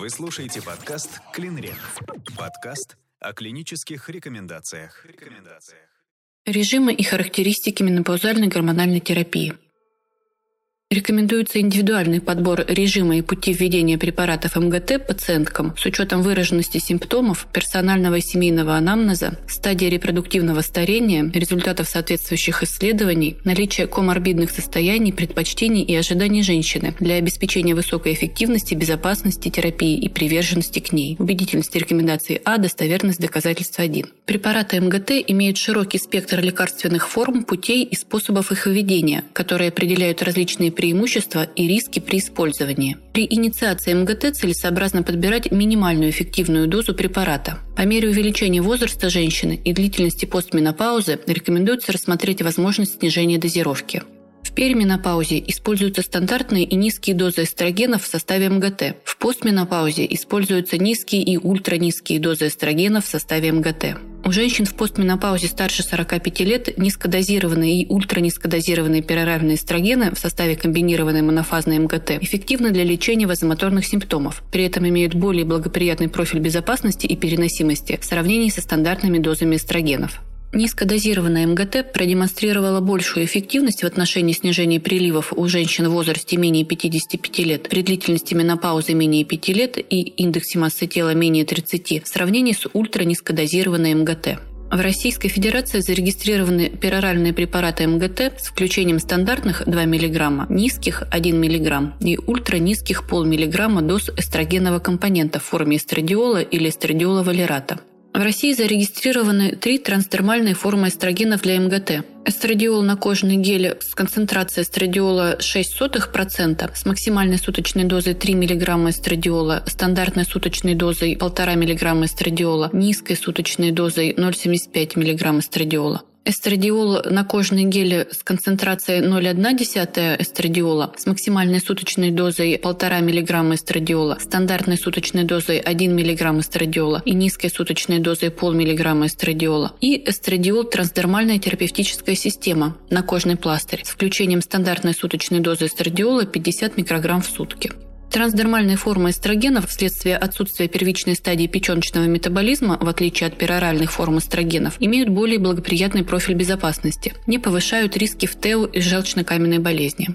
Вы слушаете подкаст «Клинрек». Подкаст о клинических рекомендациях. Режимы и характеристики менопаузальной гормональной терапии – Рекомендуется индивидуальный подбор режима и пути введения препаратов МГТ пациенткам с учетом выраженности симптомов, персонального и семейного анамнеза, стадии репродуктивного старения, результатов соответствующих исследований, наличия коморбидных состояний, предпочтений и ожиданий женщины для обеспечения высокой эффективности, безопасности терапии и приверженности к ней. Убедительность рекомендации А, достоверность доказательства 1. Препараты МГТ имеют широкий спектр лекарственных форм, путей и способов их введения, которые определяют различные преимущества и риски при использовании. При инициации МГТ целесообразно подбирать минимальную эффективную дозу препарата. По мере увеличения возраста женщины и длительности постменопаузы рекомендуется рассмотреть возможность снижения дозировки. В перименопаузе используются стандартные и низкие дозы эстрогенов в составе МГТ. В постменопаузе используются низкие и ультранизкие дозы эстрогенов в составе МГТ. У женщин в постменопаузе старше 45 лет низкодозированные и ультранизкодозированные пероральные эстрогены в составе комбинированной монофазной МГТ эффективны для лечения вазомоторных симптомов, при этом имеют более благоприятный профиль безопасности и переносимости в сравнении со стандартными дозами эстрогенов. Низкодозированная МГТ продемонстрировала большую эффективность в отношении снижения приливов у женщин в возрасте менее 55 лет при длительности менопаузы менее 5 лет и индексе массы тела менее 30 в сравнении с ультранизкодозированной МГТ. В Российской Федерации зарегистрированы пероральные препараты МГТ с включением стандартных 2 мг, низких 1 мг и ультранизких полмиллиграмма доз эстрогенного компонента в форме эстрадиола или эстрадиола валерата. В России зарегистрированы три трансдермальные формы эстрогенов для МГТ. Эстрадиол на кожный гель с концентрацией эстрадиола 0,06% с максимальной суточной дозой 3 мг эстрадиола, стандартной суточной дозой 1,5 мг эстрадиола, низкой суточной дозой 0,75 мг эстрадиола. Эстрадиол на кожной геле с концентрацией 0,1 эстрадиола с максимальной суточной дозой 1,5 мг эстрадиола, стандартной суточной дозой 1 мг эстрадиола и низкой суточной дозой 0,5 мг эстрадиола. И эстрадиол трансдермальная терапевтическая система на кожный пластырь с включением стандартной суточной дозы эстрадиола 50 микрограмм в сутки. Трансдермальные формы эстрогенов вследствие отсутствия первичной стадии печеночного метаболизма, в отличие от пероральных форм эстрогенов, имеют более благоприятный профиль безопасности, не повышают риски в ТЭУ и желчно-каменной болезни.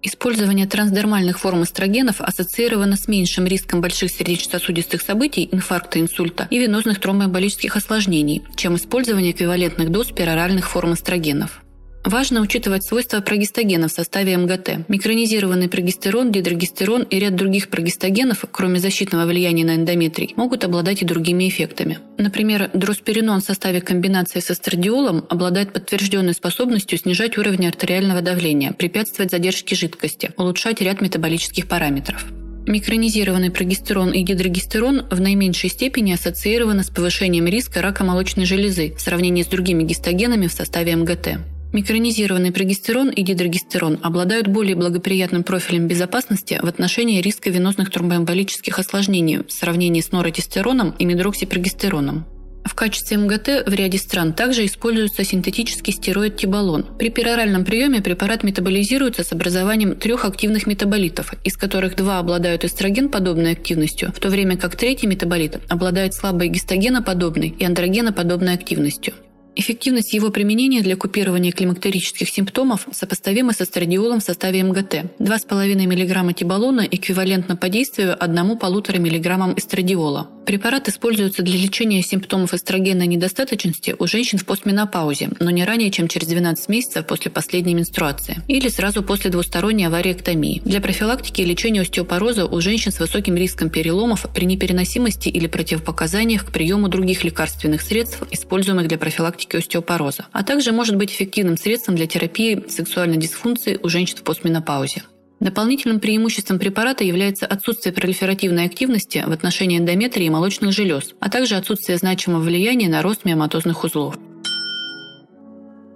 Использование трансдермальных форм эстрогенов ассоциировано с меньшим риском больших сердечно-сосудистых событий, инфаркта, инсульта и венозных тромбоэмболических осложнений, чем использование эквивалентных доз пероральных форм эстрогенов. Важно учитывать свойства прогестогена в составе МГТ. Микронизированный прогестерон, дидрогестерон и ряд других прогестогенов, кроме защитного влияния на эндометрий, могут обладать и другими эффектами. Например, дросперинон в составе комбинации с эстрадиолом обладает подтвержденной способностью снижать уровень артериального давления, препятствовать задержке жидкости, улучшать ряд метаболических параметров. Микронизированный прогестерон и дидрогестерон в наименьшей степени ассоциированы с повышением риска рака молочной железы в сравнении с другими гистогенами в составе МГТ. Микронизированный прогестерон и дидрогестерон обладают более благоприятным профилем безопасности в отношении риска венозных тромбоэмболических осложнений в сравнении с норотестероном и медроксипрогестероном. В качестве МГТ в ряде стран также используется синтетический стероид тибалон. При пероральном приеме препарат метаболизируется с образованием трех активных метаболитов, из которых два обладают эстроген-подобной активностью, в то время как третий метаболит обладает слабой гистогеноподобной и андрогеноподобной активностью. Эффективность его применения для купирования климактерических симптомов сопоставима с эстрадиолом в составе МГТ. 2,5 мг тибалона эквивалентно по действию 1,5 мг эстрадиола. Препарат используется для лечения симптомов эстрогенной недостаточности у женщин в постменопаузе, но не ранее, чем через 12 месяцев после последней менструации или сразу после двусторонней авариэктомии. Для профилактики и лечения остеопороза у женщин с высоким риском переломов при непереносимости или противопоказаниях к приему других лекарственных средств, используемых для профилактики профилактики остеопороза, а также может быть эффективным средством для терапии сексуальной дисфункции у женщин в постменопаузе. Дополнительным преимуществом препарата является отсутствие пролиферативной активности в отношении эндометрии и молочных желез, а также отсутствие значимого влияния на рост миоматозных узлов.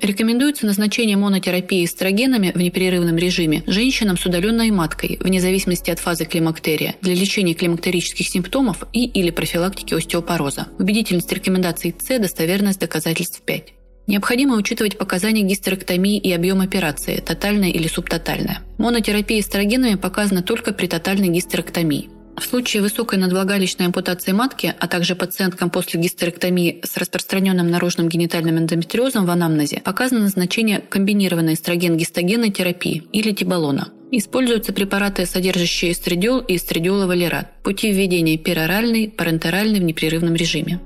Рекомендуется назначение монотерапии эстрогенами в непрерывном режиме женщинам с удаленной маткой, вне зависимости от фазы климактерия, для лечения климактерических симптомов и или профилактики остеопороза. Убедительность рекомендаций С, достоверность доказательств 5. Необходимо учитывать показания гистерэктомии и объем операции, тотальная или субтотальная. Монотерапия эстрогенами показана только при тотальной гистерэктомии. В случае высокой надвлагалищной ампутации матки, а также пациенткам после гистерэктомии с распространенным наружным генитальным эндометриозом в анамнезе показано назначение комбинированной эстроген-гистогенной терапии или тибалона. Используются препараты, содержащие эстрадиол и эстрадиоловалерат. Пути введения пероральный, парентеральный в непрерывном режиме.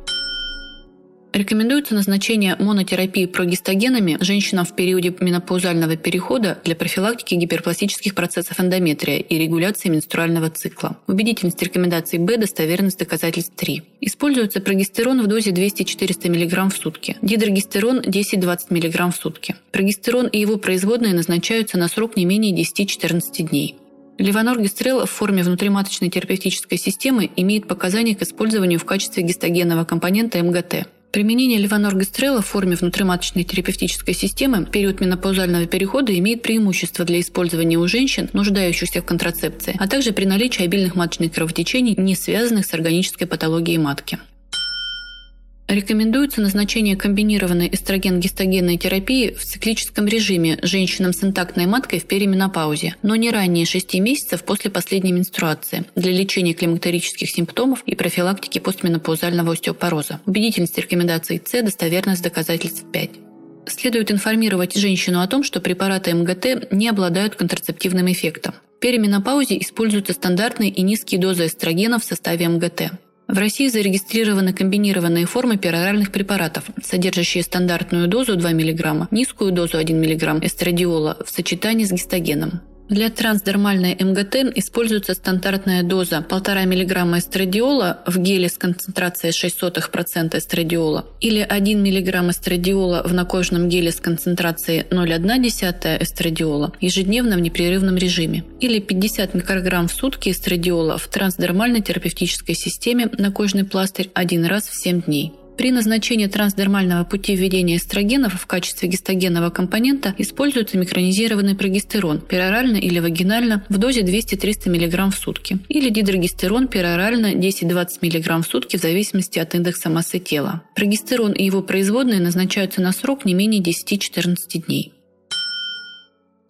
Рекомендуется назначение монотерапии прогестогенами женщинам в периоде менопаузального перехода для профилактики гиперпластических процессов эндометрия и регуляции менструального цикла. Убедительность рекомендаций Б, достоверность доказательств 3. Используется прогестерон в дозе 200-400 мг в сутки, дидрогестерон 10-20 мг в сутки. Прогестерон и его производные назначаются на срок не менее 10-14 дней. Левоноргестрел в форме внутриматочной терапевтической системы имеет показания к использованию в качестве гистогенного компонента МГТ. Применение левоноргестрела в форме внутриматочной терапевтической системы в период менопаузального перехода имеет преимущество для использования у женщин, нуждающихся в контрацепции, а также при наличии обильных маточных кровотечений, не связанных с органической патологией матки. Рекомендуется назначение комбинированной эстроген-гистогенной терапии в циклическом режиме женщинам с интактной маткой в перименопаузе, но не ранее 6 месяцев после последней менструации для лечения климактерических симптомов и профилактики постменопаузального остеопороза. Убедительность рекомендаций С, достоверность доказательств 5. Следует информировать женщину о том, что препараты МГТ не обладают контрацептивным эффектом. В перименопаузе используются стандартные и низкие дозы эстрогена в составе МГТ. В России зарегистрированы комбинированные формы пероральных препаратов, содержащие стандартную дозу 2 мг, низкую дозу 1 мг эстрадиола в сочетании с гистогеном. Для трансдермальной МГТ используется стандартная доза 1,5 мг эстрадиола в геле с концентрацией 0,06% эстрадиола или 1 мг эстрадиола в накожном геле с концентрацией 0,1% эстрадиола ежедневно в непрерывном режиме или 50 микрограмм в сутки эстрадиола в трансдермальной терапевтической системе на кожный пластырь один раз в 7 дней. При назначении трансдермального пути введения эстрогенов в качестве гистогенного компонента используется микронизированный прогестерон перорально или вагинально в дозе 200-300 мг в сутки или дидрогестерон перорально 10-20 мг в сутки в зависимости от индекса массы тела. Прогестерон и его производные назначаются на срок не менее 10-14 дней.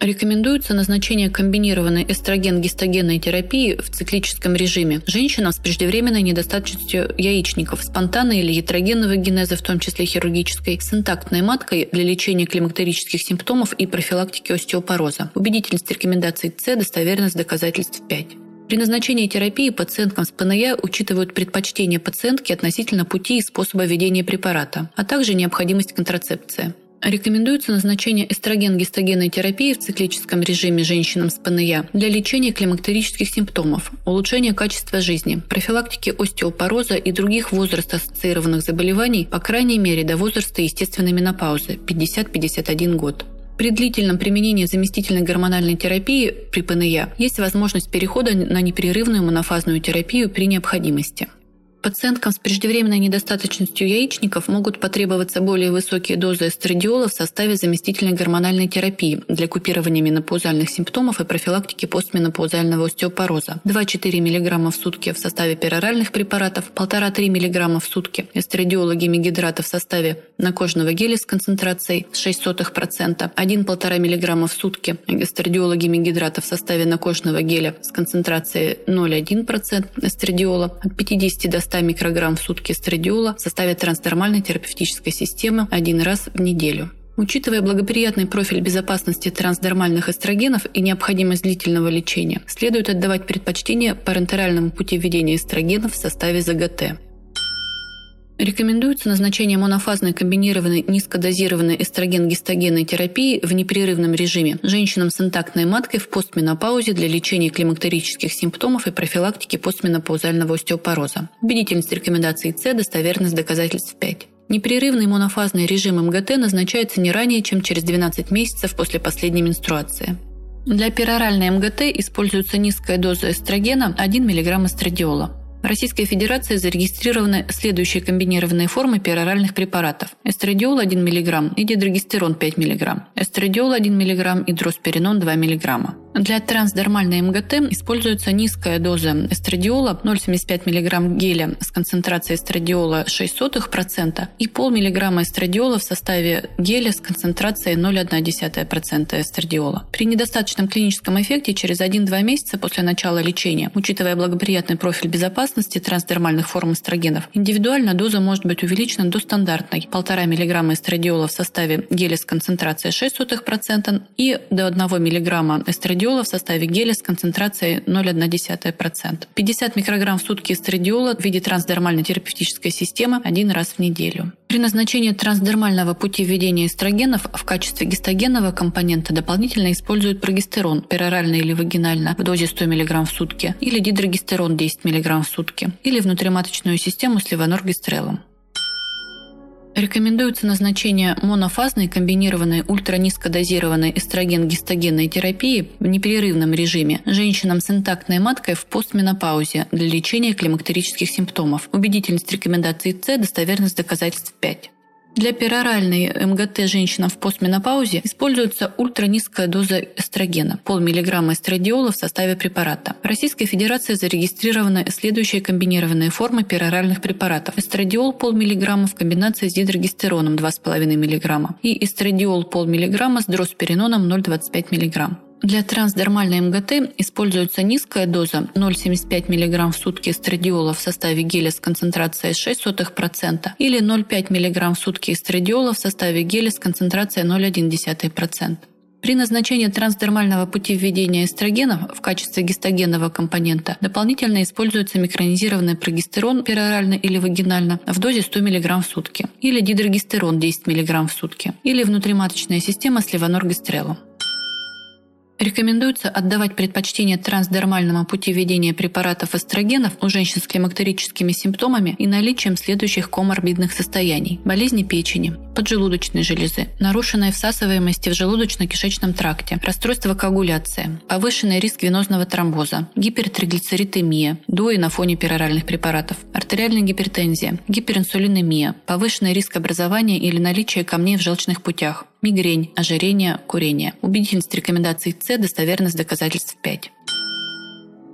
Рекомендуется назначение комбинированной эстроген-гистогенной терапии в циклическом режиме женщинам с преждевременной недостаточностью яичников, спонтанной или ятрогенного генеза, в том числе хирургической, с интактной маткой для лечения климактерических симптомов и профилактики остеопороза. Убедительность рекомендаций С, достоверность доказательств 5. При назначении терапии пациенткам с ПНЯ учитывают предпочтение пациентки относительно пути и способа введения препарата, а также необходимость контрацепции. Рекомендуется назначение эстроген-гистогенной терапии в циклическом режиме женщинам с ПНЯ для лечения климактерических симптомов, улучшения качества жизни, профилактики остеопороза и других возраст-ассоциированных заболеваний, по крайней мере до возраста естественной менопаузы 50-51 год. При длительном применении заместительной гормональной терапии при ПНЯ есть возможность перехода на непрерывную монофазную терапию при необходимости. Пациенткам с преждевременной недостаточностью яичников могут потребоваться более высокие дозы эстрадиола в составе заместительной гормональной терапии для купирования менопаузальных симптомов и профилактики постменопаузального остеопороза. 2-4 мг в сутки в составе пероральных препаратов, 1,5-3 мг в сутки эстрадиола гемигидрата в составе накожного геля с концентрацией 0,06%, 1-1,5 мг в сутки эстрадиола гемигидрата в составе накожного геля с концентрацией 0,1% эстрадиола от 50 до 100 микрограмм в сутки эстрадиола в составе трансдермальной терапевтической системы один раз в неделю. Учитывая благоприятный профиль безопасности трансдермальных эстрогенов и необходимость длительного лечения, следует отдавать предпочтение парентеральному пути введения эстрогенов в составе ЗГТ. Рекомендуется назначение монофазной комбинированной низкодозированной эстроген-гистогенной терапии в непрерывном режиме женщинам с интактной маткой в постменопаузе для лечения климактерических симптомов и профилактики постменопаузального остеопороза. Убедительность рекомендаций С, достоверность доказательств 5. Непрерывный монофазный режим МГТ назначается не ранее, чем через 12 месяцев после последней менструации. Для пероральной МГТ используется низкая доза эстрогена 1 мг эстрадиола. В Российской Федерации зарегистрированы следующие комбинированные формы пероральных препаратов. Эстрадиол 1 мг и дидрогестерон 5 мг. Эстрадиол 1 мг и дросперинон 2 мг. Для трансдермальной МГТ используется низкая доза эстрадиола 0,75 мг геля с концентрацией эстрадиола 0,06% и полмиллиграмма эстрадиола в составе геля с концентрацией 0,1% эстрадиола. При недостаточном клиническом эффекте через 1-2 месяца после начала лечения, учитывая благоприятный профиль безопасности трансдермальных форм эстрогенов, индивидуально доза может быть увеличена до стандартной 1,5 мг эстрадиола в составе геля с концентрацией 0,06% и до 1 мг эстрадиола в составе геля с концентрацией 0,1%. 50 микрограмм в сутки эстрадиола в виде трансдермальной терапевтической системы один раз в неделю. При назначении трансдермального пути введения эстрогенов в качестве гистогенного компонента дополнительно используют прогестерон перорально или вагинально в дозе 100 мг в сутки или дидрогестерон 10 мг в сутки или внутриматочную систему с левоноргестрелом. Рекомендуется назначение монофазной комбинированной ультранизкодозированной эстроген-гистогенной терапии в непрерывном режиме женщинам с интактной маткой в постменопаузе для лечения климактерических симптомов. Убедительность рекомендаций С, достоверность доказательств 5. Для пероральной МГТ женщинам в постменопаузе используется ультранизкая доза эстрогена – полмиллиграмма эстрадиола в составе препарата. В Российской Федерации зарегистрированы следующие комбинированные формы пероральных препаратов. Эстрадиол полмиллиграмма в комбинации с дидрогестероном 2,5 мг и эстрадиол полмиллиграмма с дроспериноном 0,25 мг. Для трансдермальной МГТ используется низкая доза 0,75 мг в сутки эстрадиола в составе геля с концентрацией 0,06% или 0,5 мг в сутки эстрадиола в составе геля с концентрацией 0,1%. При назначении трансдермального пути введения эстрогенов в качестве гистогенного компонента дополнительно используется микронизированный прогестерон перорально или вагинально в дозе 100 мг в сутки или дидрогестерон 10 мг в сутки или внутриматочная система с левоноргестрелом. Рекомендуется отдавать предпочтение трансдермальному пути введения препаратов эстрогенов у женщин с климактерическими симптомами и наличием следующих коморбидных состояний – болезни печени, поджелудочной железы, нарушенной всасываемости в желудочно-кишечном тракте, расстройство коагуляции, повышенный риск венозного тромбоза, гипертриглицеритемия, дуи на фоне пероральных препаратов, артериальная гипертензия, гиперинсулинемия, повышенный риск образования или наличия камней в желчных путях, мигрень, ожирение, курение. Убедительность рекомендаций С, достоверность доказательств 5.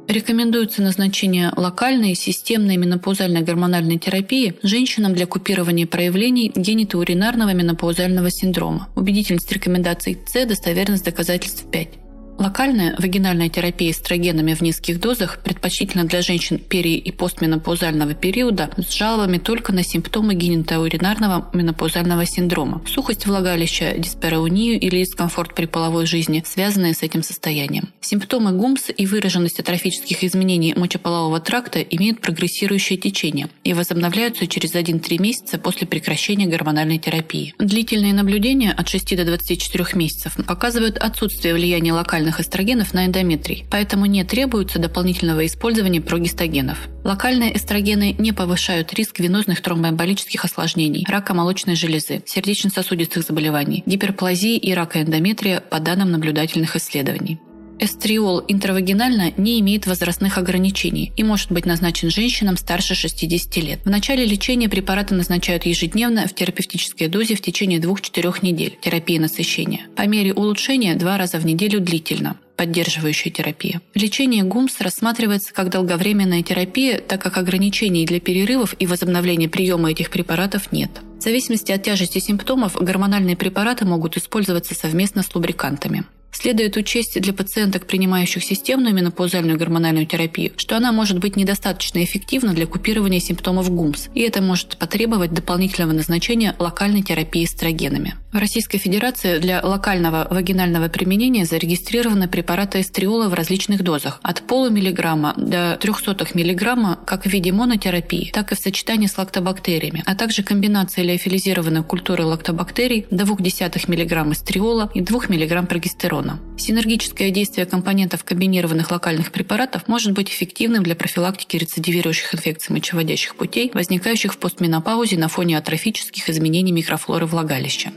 Рекомендуется назначение локальной системной менопаузальной гормональной терапии женщинам для купирования проявлений генитоуринарного менопаузального синдрома. Убедительность рекомендаций С, достоверность доказательств 5. Локальная вагинальная терапия эстрогенами в низких дозах предпочтительна для женщин пери- и постменопаузального периода с жалобами только на симптомы генитоуринарного менопаузального синдрома, сухость влагалища, диспераунию или дискомфорт при половой жизни, связанные с этим состоянием. Симптомы ГУМС и выраженность атрофических изменений мочеполового тракта имеют прогрессирующее течение и возобновляются через 1-3 месяца после прекращения гормональной терапии. Длительные наблюдения от 6 до 24 месяцев показывают отсутствие влияния локальной локальных эстрогенов на эндометрий, поэтому не требуется дополнительного использования прогестогенов. Локальные эстрогены не повышают риск венозных тромбоэмболических осложнений, рака молочной железы, сердечно-сосудистых заболеваний, гиперплазии и рака эндометрия по данным наблюдательных исследований. Эстриол интравагинально не имеет возрастных ограничений и может быть назначен женщинам старше 60 лет. В начале лечения препараты назначают ежедневно в терапевтической дозе в течение 2-4 недель терапии насыщения. По мере улучшения два раза в неделю длительно поддерживающая терапия. Лечение ГУМС рассматривается как долговременная терапия, так как ограничений для перерывов и возобновления приема этих препаратов нет. В зависимости от тяжести симптомов гормональные препараты могут использоваться совместно с лубрикантами. Следует учесть для пациенток, принимающих системную менопаузальную гормональную терапию, что она может быть недостаточно эффективна для купирования симптомов ГУМС, и это может потребовать дополнительного назначения локальной терапии эстрогенами. В Российской Федерации для локального вагинального применения зарегистрированы препараты эстриола в различных дозах от полумиллиграмма до 300 миллиграмма как в виде монотерапии, так и в сочетании с лактобактериями, а также комбинации леофилизированной культуры лактобактерий до 0,2 мг эстриола и 2 мг прогестерона. Синергическое действие компонентов комбинированных локальных препаратов может быть эффективным для профилактики рецидивирующих инфекций мочеводящих путей, возникающих в постменопаузе на фоне атрофических изменений микрофлоры влагалища.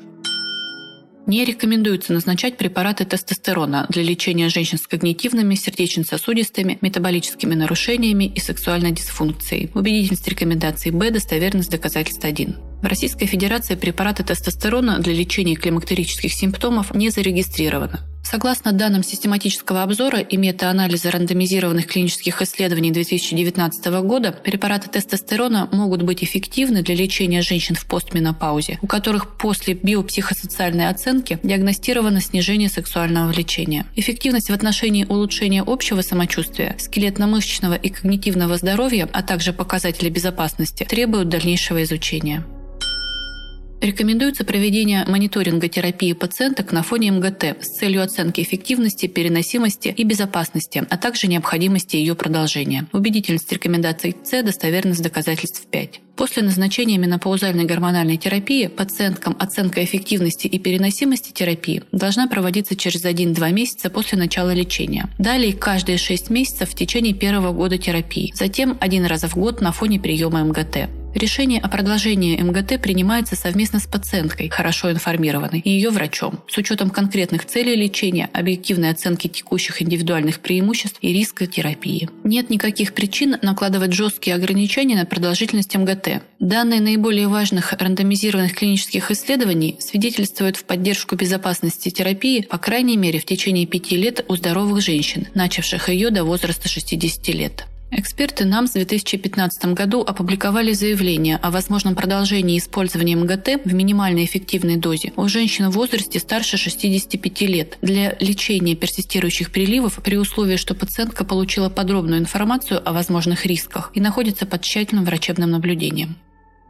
Не рекомендуется назначать препараты тестостерона для лечения женщин с когнитивными, сердечно-сосудистыми, метаболическими нарушениями и сексуальной дисфункцией. Убедительность рекомендаций Б, достоверность доказательств 1. В Российской Федерации препараты тестостерона для лечения климактерических симптомов не зарегистрированы. Согласно данным систематического обзора и метаанализа рандомизированных клинических исследований 2019 года, препараты тестостерона могут быть эффективны для лечения женщин в постменопаузе, у которых после биопсихосоциальной оценки диагностировано снижение сексуального влечения. Эффективность в отношении улучшения общего самочувствия, скелетно-мышечного и когнитивного здоровья, а также показатели безопасности требуют дальнейшего изучения. Рекомендуется проведение мониторинга терапии пациенток на фоне МГТ с целью оценки эффективности, переносимости и безопасности, а также необходимости ее продолжения. Убедительность рекомендаций С, достоверность доказательств 5. После назначения менопаузальной гормональной терапии пациенткам оценка эффективности и переносимости терапии должна проводиться через 1-2 месяца после начала лечения. Далее каждые 6 месяцев в течение первого года терапии. Затем один раз в год на фоне приема МГТ. Решение о продолжении МГТ принимается совместно с пациенткой, хорошо информированной, и ее врачом, с учетом конкретных целей лечения, объективной оценки текущих индивидуальных преимуществ и риска терапии. Нет никаких причин накладывать жесткие ограничения на продолжительность МГТ. Данные наиболее важных рандомизированных клинических исследований свидетельствуют в поддержку безопасности терапии, по крайней мере, в течение пяти лет у здоровых женщин, начавших ее до возраста 60 лет. Эксперты НАМ в 2015 году опубликовали заявление о возможном продолжении использования МГТ в минимальной эффективной дозе у женщин в возрасте старше 65 лет для лечения персистирующих приливов при условии, что пациентка получила подробную информацию о возможных рисках и находится под тщательным врачебным наблюдением.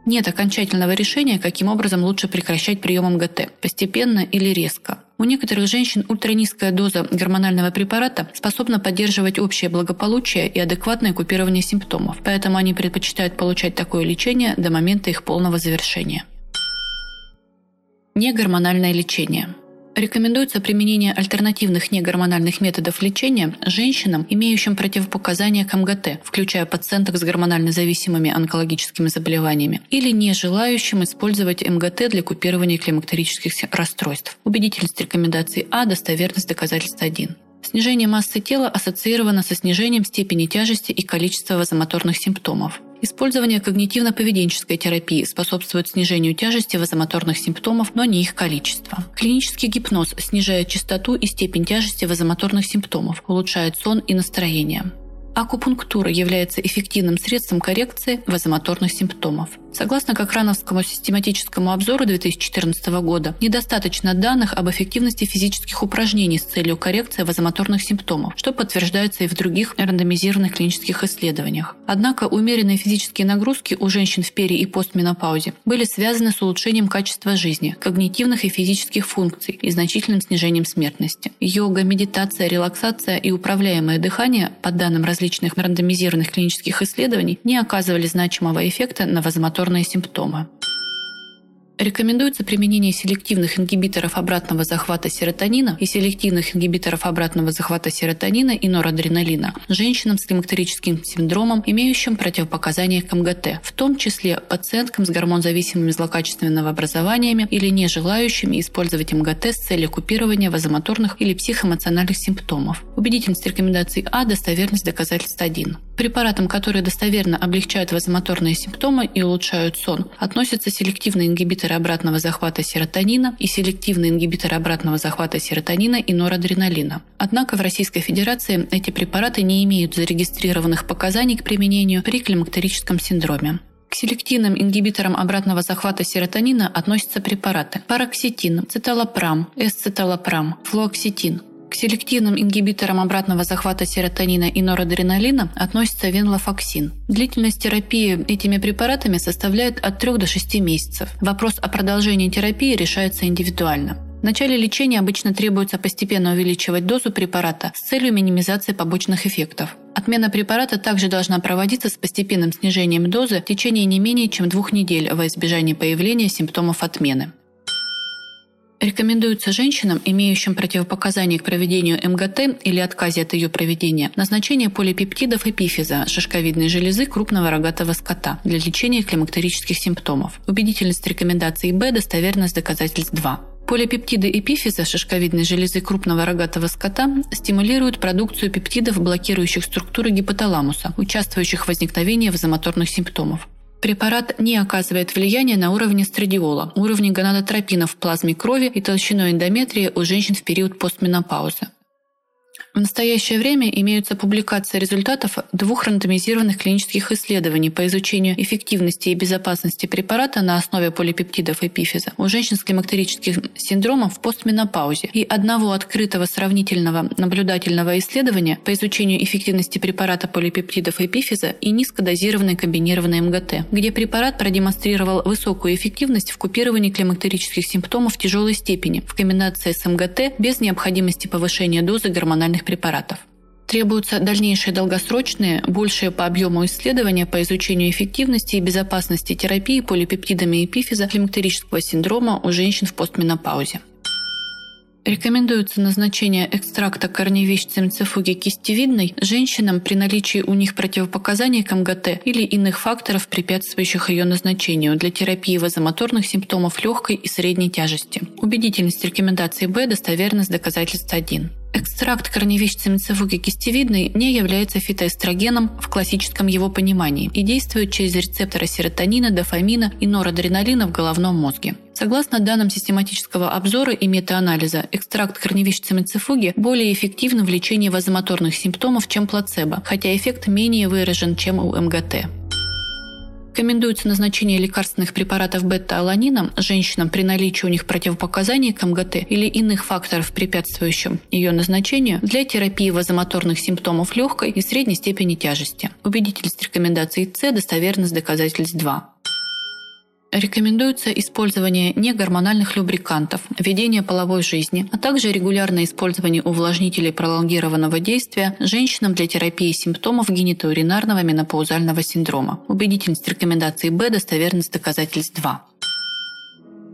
Нет окончательного решения, каким образом лучше прекращать прием МГТ – постепенно или резко. У некоторых женщин ультранизкая доза гормонального препарата способна поддерживать общее благополучие и адекватное купирование симптомов, поэтому они предпочитают получать такое лечение до момента их полного завершения. Негормональное лечение – Рекомендуется применение альтернативных негормональных методов лечения женщинам, имеющим противопоказания к МГТ, включая пациенток с гормонально зависимыми онкологическими заболеваниями, или не желающим использовать МГТ для купирования климактерических расстройств. Убедительность рекомендаций А, достоверность доказательств 1. Снижение массы тела ассоциировано со снижением степени тяжести и количества вазомоторных симптомов. Использование когнитивно-поведенческой терапии способствует снижению тяжести вазомоторных симптомов, но не их количества. Клинический гипноз снижает частоту и степень тяжести вазомоторных симптомов, улучшает сон и настроение. Акупунктура является эффективным средством коррекции вазомоторных симптомов. Согласно Кохрановскому систематическому обзору 2014 года, недостаточно данных об эффективности физических упражнений с целью коррекции вазомоторных симптомов, что подтверждается и в других рандомизированных клинических исследованиях. Однако умеренные физические нагрузки у женщин в пери- и постменопаузе были связаны с улучшением качества жизни, когнитивных и физических функций и значительным снижением смертности. Йога, медитация, релаксация и управляемое дыхание, по данным различных рандомизированных клинических исследований, не оказывали значимого эффекта на вазомоторные рефлекторные симптомы. Рекомендуется применение селективных ингибиторов обратного захвата серотонина и селективных ингибиторов обратного захвата серотонина и норадреналина женщинам с климактерическим синдромом, имеющим противопоказания к МГТ, в том числе пациенткам с гормонзависимыми злокачественными образованиями или не желающими использовать МГТ с целью купирования вазомоторных или психоэмоциональных симптомов. Убедительность рекомендаций А, достоверность доказательств 1. Препаратам, которые достоверно облегчают вазомоторные симптомы и улучшают сон, относятся селективные ингибиторы ингибиторы обратного захвата серотонина и селективные ингибиторы обратного захвата серотонина и норадреналина. Однако в Российской Федерации эти препараты не имеют зарегистрированных показаний к применению при климактерическом синдроме. К селективным ингибиторам обратного захвата серотонина относятся препараты пароксетин, циталопрам, эсциталопрам, флуоксетин, к селективным ингибиторам обратного захвата серотонина и норадреналина относится венлофоксин. Длительность терапии этими препаратами составляет от 3 до 6 месяцев. Вопрос о продолжении терапии решается индивидуально. В начале лечения обычно требуется постепенно увеличивать дозу препарата с целью минимизации побочных эффектов. Отмена препарата также должна проводиться с постепенным снижением дозы в течение не менее чем двух недель во избежание появления симптомов отмены. Рекомендуется женщинам, имеющим противопоказания к проведению МГТ или отказе от ее проведения, назначение полипептидов эпифиза шишковидной железы крупного рогатого скота для лечения климактерических симптомов. Убедительность рекомендаций Б, достоверность доказательств 2. Полипептиды эпифиза шишковидной железы крупного рогатого скота стимулируют продукцию пептидов, блокирующих структуры гипоталамуса, участвующих в возникновении вазомоторных симптомов. Препарат не оказывает влияния на уровень эстрадиола, уровни гонадотропина в плазме крови и толщину эндометрии у женщин в период постменопаузы. В настоящее время имеются публикации результатов двух рандомизированных клинических исследований по изучению эффективности и безопасности препарата на основе полипептидов эпифиза у женщин с климактерическим синдромом в постменопаузе и одного открытого сравнительного наблюдательного исследования по изучению эффективности препарата полипептидов эпифиза и низкодозированной комбинированной МГТ, где препарат продемонстрировал высокую эффективность в купировании климактерических симптомов тяжелой степени в комбинации с МГТ без необходимости повышения дозы гормональных лекарственных препаратов. Требуются дальнейшие долгосрочные, большие по объему исследования по изучению эффективности и безопасности терапии полипептидами эпифиза климактерического синдрома у женщин в постменопаузе. Рекомендуется назначение экстракта корневищ цимцифуги кистевидной женщинам при наличии у них противопоказаний к МГТ или иных факторов, препятствующих ее назначению для терапии вазомоторных симптомов легкой и средней тяжести. Убедительность рекомендации Б, достоверность доказательств 1. Экстракт корневищ цимицевуги кистевидной не является фитоэстрогеном в классическом его понимании и действует через рецепторы серотонина, дофамина и норадреналина в головном мозге. Согласно данным систематического обзора и метаанализа, экстракт корневищ цимицефуги более эффективен в лечении вазомоторных симптомов, чем плацебо, хотя эффект менее выражен, чем у МГТ. Рекомендуется назначение лекарственных препаратов бета-аланина женщинам при наличии у них противопоказаний к МГТ или иных факторов, препятствующих ее назначению, для терапии вазомоторных симптомов легкой и средней степени тяжести. Убедительность рекомендаций С, достоверность доказательств 2. Рекомендуется использование негормональных любрикантов, ведение половой жизни, а также регулярное использование увлажнителей пролонгированного действия женщинам для терапии симптомов генитоуринарного менопаузального синдрома. Убедительность рекомендаций Б, достоверность доказательств 2.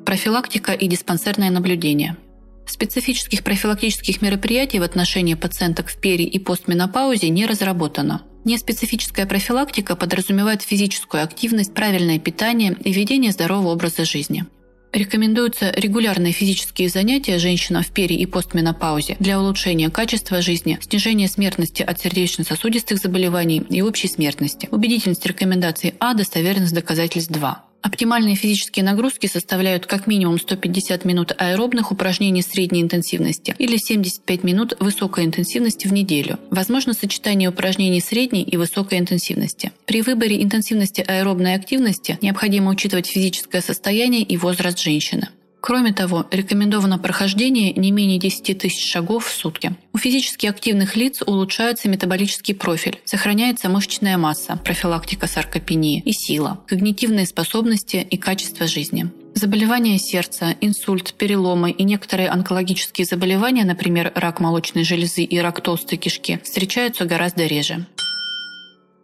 Профилактика и диспансерное наблюдение. Специфических профилактических мероприятий в отношении пациенток в пери- и постменопаузе не разработано. Неспецифическая профилактика подразумевает физическую активность, правильное питание и ведение здорового образа жизни. Рекомендуются регулярные физические занятия женщинам в пери- и постменопаузе для улучшения качества жизни, снижения смертности от сердечно-сосудистых заболеваний и общей смертности. Убедительность рекомендаций А, достоверность доказательств 2. Оптимальные физические нагрузки составляют как минимум 150 минут аэробных упражнений средней интенсивности или 75 минут высокой интенсивности в неделю. Возможно сочетание упражнений средней и высокой интенсивности. При выборе интенсивности аэробной активности необходимо учитывать физическое состояние и возраст женщины. Кроме того, рекомендовано прохождение не менее 10 тысяч шагов в сутки. У физически активных лиц улучшается метаболический профиль, сохраняется мышечная масса, профилактика саркопении и сила, когнитивные способности и качество жизни. Заболевания сердца, инсульт, переломы и некоторые онкологические заболевания, например, рак молочной железы и рак толстой кишки, встречаются гораздо реже.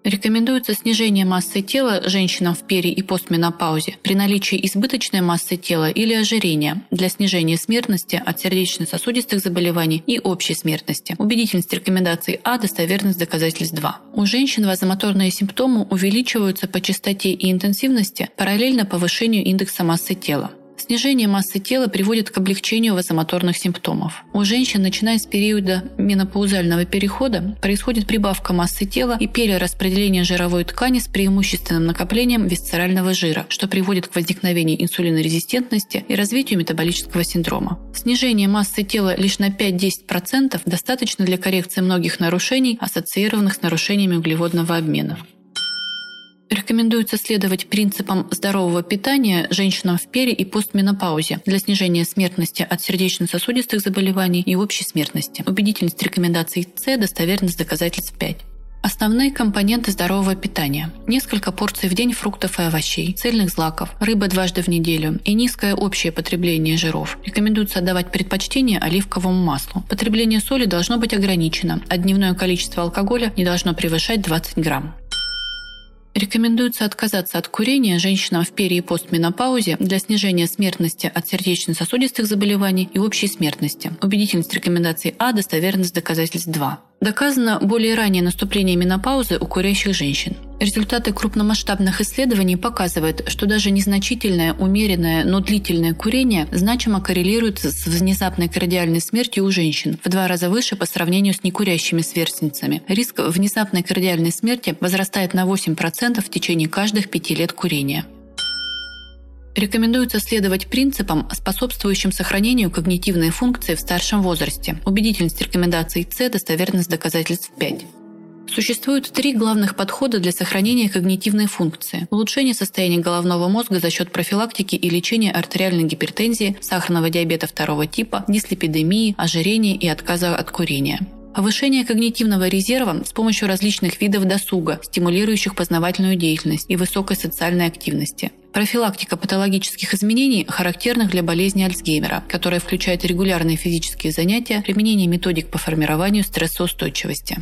Рекомендуется снижение массы тела женщинам в пери- и постменопаузе при наличии избыточной массы тела или ожирения для снижения смертности от сердечно-сосудистых заболеваний и общей смертности. Убедительность рекомендаций А, достоверность доказательств 2. У женщин вазомоторные симптомы увеличиваются по частоте и интенсивности параллельно повышению индекса массы тела. Снижение массы тела приводит к облегчению вазомоторных симптомов. У женщин, начиная с периода менопаузального перехода, происходит прибавка массы тела и перераспределение жировой ткани с преимущественным накоплением висцерального жира, что приводит к возникновению инсулинорезистентности и развитию метаболического синдрома. Снижение массы тела лишь на 5-10% достаточно для коррекции многих нарушений, ассоциированных с нарушениями углеводного обмена. Рекомендуется следовать принципам здорового питания женщинам в пере- и постменопаузе для снижения смертности от сердечно-сосудистых заболеваний и общей смертности. Убедительность рекомендаций С, достоверность доказательств 5. Основные компоненты здорового питания. Несколько порций в день фруктов и овощей, цельных злаков, рыба дважды в неделю и низкое общее потребление жиров. Рекомендуется отдавать предпочтение оливковому маслу. Потребление соли должно быть ограничено, а дневное количество алкоголя не должно превышать 20 грамм. Рекомендуется отказаться от курения женщинам в перии- и постменопаузе для снижения смертности от сердечно-сосудистых заболеваний и общей смертности. Убедительность рекомендаций А, достоверность доказательств 2. Доказано более раннее наступление менопаузы у курящих женщин. Результаты крупномасштабных исследований показывают, что даже незначительное, умеренное, но длительное курение значимо коррелирует с внезапной кардиальной смертью у женщин в два раза выше по сравнению с некурящими сверстницами. Риск внезапной кардиальной смерти возрастает на 8% в течение каждых пяти лет курения. Рекомендуется следовать принципам, способствующим сохранению когнитивной функции в старшем возрасте. Убедительность рекомендаций С, достоверность доказательств 5. Существует три главных подхода для сохранения когнитивной функции. Улучшение состояния головного мозга за счет профилактики и лечения артериальной гипертензии, сахарного диабета второго типа, дислепидемии, ожирения и отказа от курения. Повышение когнитивного резерва с помощью различных видов досуга, стимулирующих познавательную деятельность и высокой социальной активности. Профилактика патологических изменений, характерных для болезни Альцгеймера, которая включает регулярные физические занятия, применение методик по формированию стрессоустойчивости.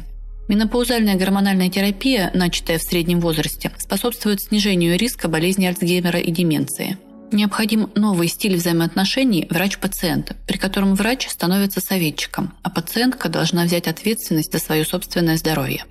Менопаузальная гормональная терапия, начатая в среднем возрасте, способствует снижению риска болезни Альцгеймера и деменции. Необходим новый стиль взаимоотношений врач-пациент, при котором врач становится советчиком, а пациентка должна взять ответственность за свое собственное здоровье.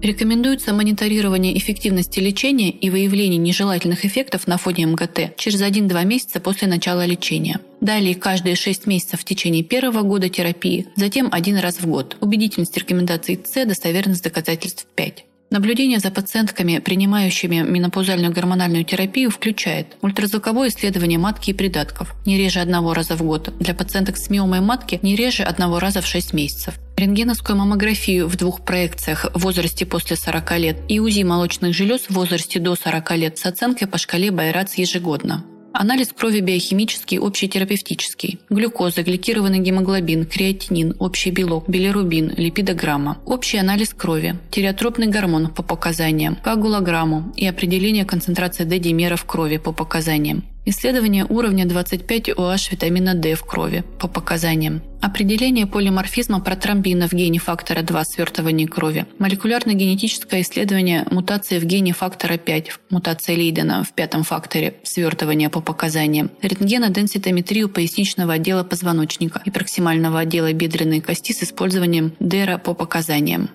Рекомендуется мониторирование эффективности лечения и выявление нежелательных эффектов на фоне МГТ через 1-2 месяца после начала лечения. Далее каждые 6 месяцев в течение первого года терапии, затем один раз в год. Убедительность рекомендаций С, достоверность доказательств 5. Наблюдение за пациентками, принимающими менопаузальную гормональную терапию, включает ультразвуковое исследование матки и придатков не реже одного раза в год, для пациенток с миомой матки не реже одного раза в 6 месяцев, рентгеновскую маммографию в двух проекциях в возрасте после 40 лет и УЗИ молочных желез в возрасте до 40 лет с оценкой по шкале Байрац ежегодно. Анализ крови биохимический, общетерапевтический. Глюкоза, гликированный гемоглобин, креатинин, общий белок, билирубин, липидограмма. Общий анализ крови. Тиреотропный гормон по показаниям. Коагулограмму и определение концентрации D-димера в крови по показаниям. Исследование уровня 25 OH витамина D в крови по показаниям. Определение полиморфизма протромбина в гене фактора 2 свертывания крови. Молекулярно-генетическое исследование мутации в гене фактора 5, мутация Лейдена в пятом факторе свертывания по показаниям. Рентгеноденситометрию поясничного отдела позвоночника и проксимального отдела бедренной кости с использованием ДЭРа по показаниям.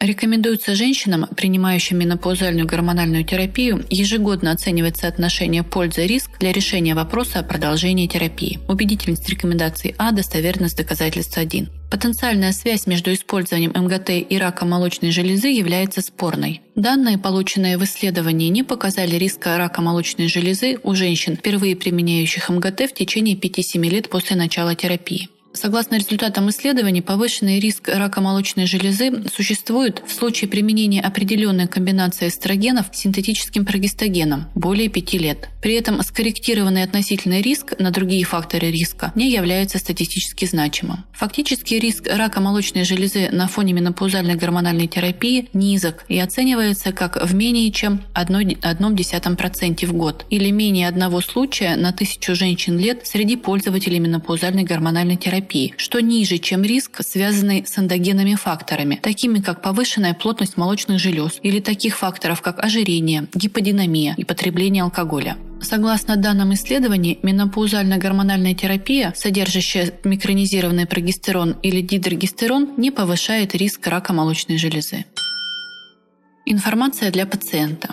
Рекомендуется женщинам, принимающим менопаузальную гормональную терапию, ежегодно оценивать соотношение пользы-риск для решения вопроса о продолжении терапии. Убедительность рекомендаций А, достоверность доказательств 1. Потенциальная связь между использованием МГТ и раком молочной железы является спорной. Данные, полученные в исследовании, не показали риска рака молочной железы у женщин, впервые применяющих МГТ в течение 5-7 лет после начала терапии. Согласно результатам исследований, повышенный риск рака молочной железы существует в случае применения определенной комбинации эстрогенов с синтетическим прогестогеном более 5 лет. При этом скорректированный относительный риск на другие факторы риска не является статистически значимым. Фактический риск рака молочной железы на фоне менопаузальной гормональной терапии низок и оценивается как в менее чем 1,1% в год или менее одного случая на тысячу женщин лет среди пользователей менопаузальной гормональной терапии терапии, что ниже, чем риск, связанный с эндогенными факторами, такими как повышенная плотность молочных желез или таких факторов, как ожирение, гиподинамия и потребление алкоголя. Согласно данным исследований, менопаузальная гормональная терапия, содержащая микронизированный прогестерон или дидрогестерон, не повышает риск рака молочной железы. Информация для пациента.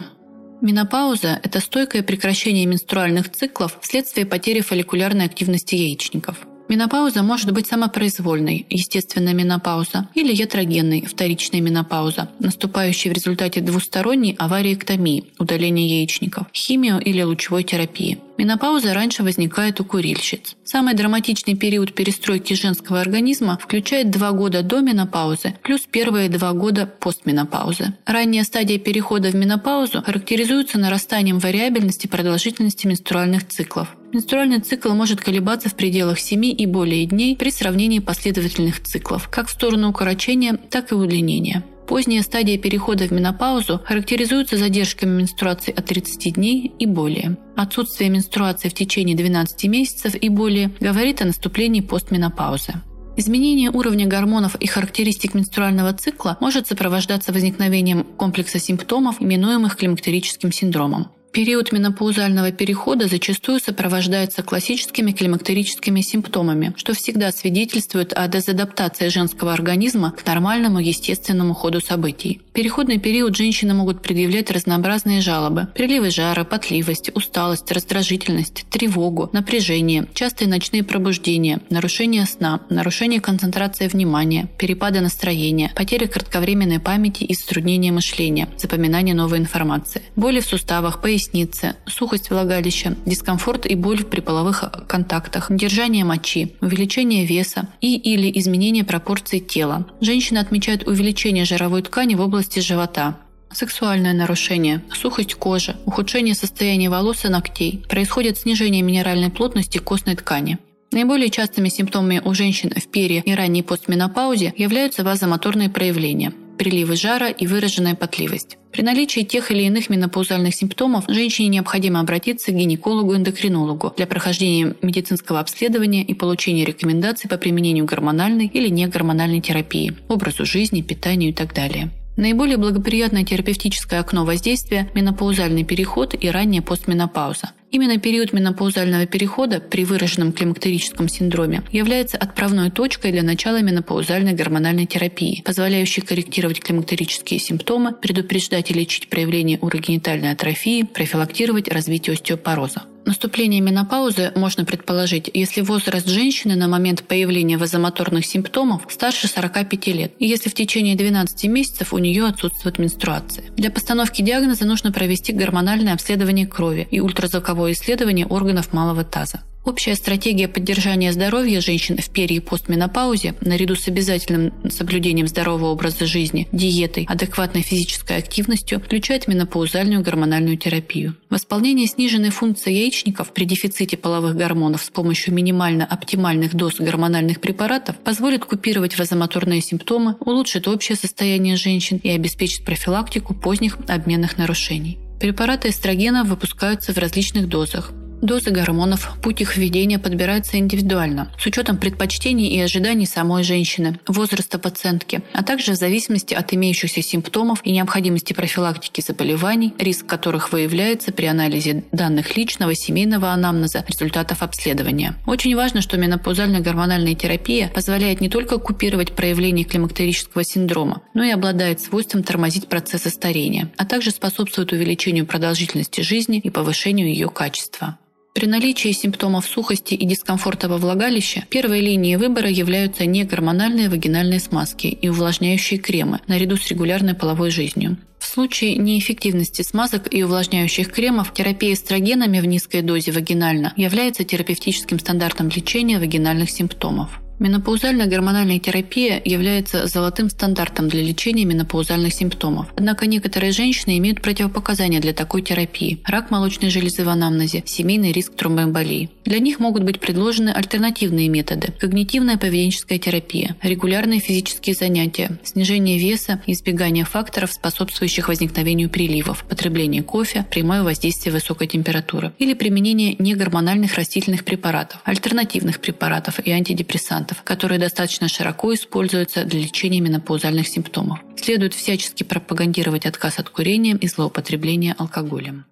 Менопауза – это стойкое прекращение менструальных циклов вследствие потери фолликулярной активности яичников. Менопауза может быть самопроизвольной, естественная менопауза, или ятрогенной, вторичная менопауза, наступающая в результате двусторонней авариэктомии, удаления яичников, химио- или лучевой терапии. Менопауза раньше возникает у курильщиц. Самый драматичный период перестройки женского организма включает два года до менопаузы плюс первые два года постменопаузы. Ранняя стадия перехода в менопаузу характеризуется нарастанием вариабельности продолжительности менструальных циклов. Менструальный цикл может колебаться в пределах 7 и более дней при сравнении последовательных циклов, как в сторону укорочения, так и удлинения. Поздняя стадия перехода в менопаузу характеризуется задержками менструации от 30 дней и более. Отсутствие менструации в течение 12 месяцев и более говорит о наступлении постменопаузы. Изменение уровня гормонов и характеристик менструального цикла может сопровождаться возникновением комплекса симптомов, именуемых климактерическим синдромом. Период менопаузального перехода зачастую сопровождается классическими климактерическими симптомами, что всегда свидетельствует о дезадаптации женского организма к нормальному естественному ходу событий. В переходный период женщины могут предъявлять разнообразные жалобы – приливы жара, потливость, усталость, раздражительность, тревогу, напряжение, частые ночные пробуждения, нарушение сна, нарушение концентрации внимания, перепады настроения, потеря кратковременной памяти и затруднение мышления, запоминание новой информации, боли в суставах, пояснице, пояснице, сухость влагалища, дискомфорт и боль при половых контактах, держание мочи, увеличение веса и или изменение пропорций тела. Женщины отмечают увеличение жировой ткани в области живота, Сексуальное нарушение, сухость кожи, ухудшение состояния волос и ногтей, происходит снижение минеральной плотности костной ткани. Наиболее частыми симптомами у женщин в пере и ранней постменопаузе являются вазомоторные проявления – приливы жара и выраженная потливость. При наличии тех или иных менопаузальных симптомов женщине необходимо обратиться к гинекологу-эндокринологу для прохождения медицинского обследования и получения рекомендаций по применению гормональной или негормональной терапии, образу жизни, питанию и так далее. Наиболее благоприятное терапевтическое окно воздействия – менопаузальный переход и ранняя постменопауза. Именно период менопаузального перехода при выраженном климактерическом синдроме является отправной точкой для начала менопаузальной гормональной терапии, позволяющей корректировать климактерические симптомы, предупреждать и лечить проявление урогенитальной атрофии, профилактировать развитие остеопороза. Наступление менопаузы можно предположить, если возраст женщины на момент появления вазомоторных симптомов старше 45 лет, и если в течение 12 месяцев у нее отсутствует менструация. Для постановки диагноза нужно провести гормональное обследование крови и ультразвуковое исследование органов малого таза. Общая стратегия поддержания здоровья женщин в перии и постменопаузе, наряду с обязательным соблюдением здорового образа жизни, диетой, адекватной физической активностью, включает менопаузальную гормональную терапию. Восполнение сниженной функции яичников при дефиците половых гормонов с помощью минимально оптимальных доз гормональных препаратов позволит купировать вазомоторные симптомы, улучшит общее состояние женщин и обеспечит профилактику поздних обменных нарушений. Препараты эстрогена выпускаются в различных дозах. Дозы гормонов, путь их введения подбирается индивидуально, с учетом предпочтений и ожиданий самой женщины, возраста пациентки, а также в зависимости от имеющихся симптомов и необходимости профилактики заболеваний, риск которых выявляется при анализе данных личного, семейного анамнеза, результатов обследования. Очень важно, что менопаузальная гормональная терапия позволяет не только купировать проявление климактерического синдрома, но и обладает свойством тормозить процессы старения, а также способствует увеличению продолжительности жизни и повышению ее качества. При наличии симптомов сухости и дискомфорта во влагалище первой линией выбора являются негормональные вагинальные смазки и увлажняющие кремы наряду с регулярной половой жизнью. В случае неэффективности смазок и увлажняющих кремов терапия эстрогенами в низкой дозе вагинально является терапевтическим стандартом лечения вагинальных симптомов. Менопаузальная гормональная терапия является золотым стандартом для лечения менопаузальных симптомов. Однако некоторые женщины имеют противопоказания для такой терапии – рак молочной железы в анамнезе, семейный риск тромбоэмболии. Для них могут быть предложены альтернативные методы – когнитивная поведенческая терапия, регулярные физические занятия, снижение веса избегание факторов, способствующих возникновению приливов, потребление кофе, прямое воздействие высокой температуры или применение негормональных растительных препаратов, альтернативных препаратов и антидепрессантов препаратов, которые достаточно широко используются для лечения менопаузальных симптомов. Следует всячески пропагандировать отказ от курения и злоупотребления алкоголем.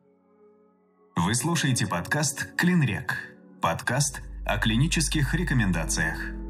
Вы слушаете подкаст «Клинрек». Подкаст о клинических рекомендациях.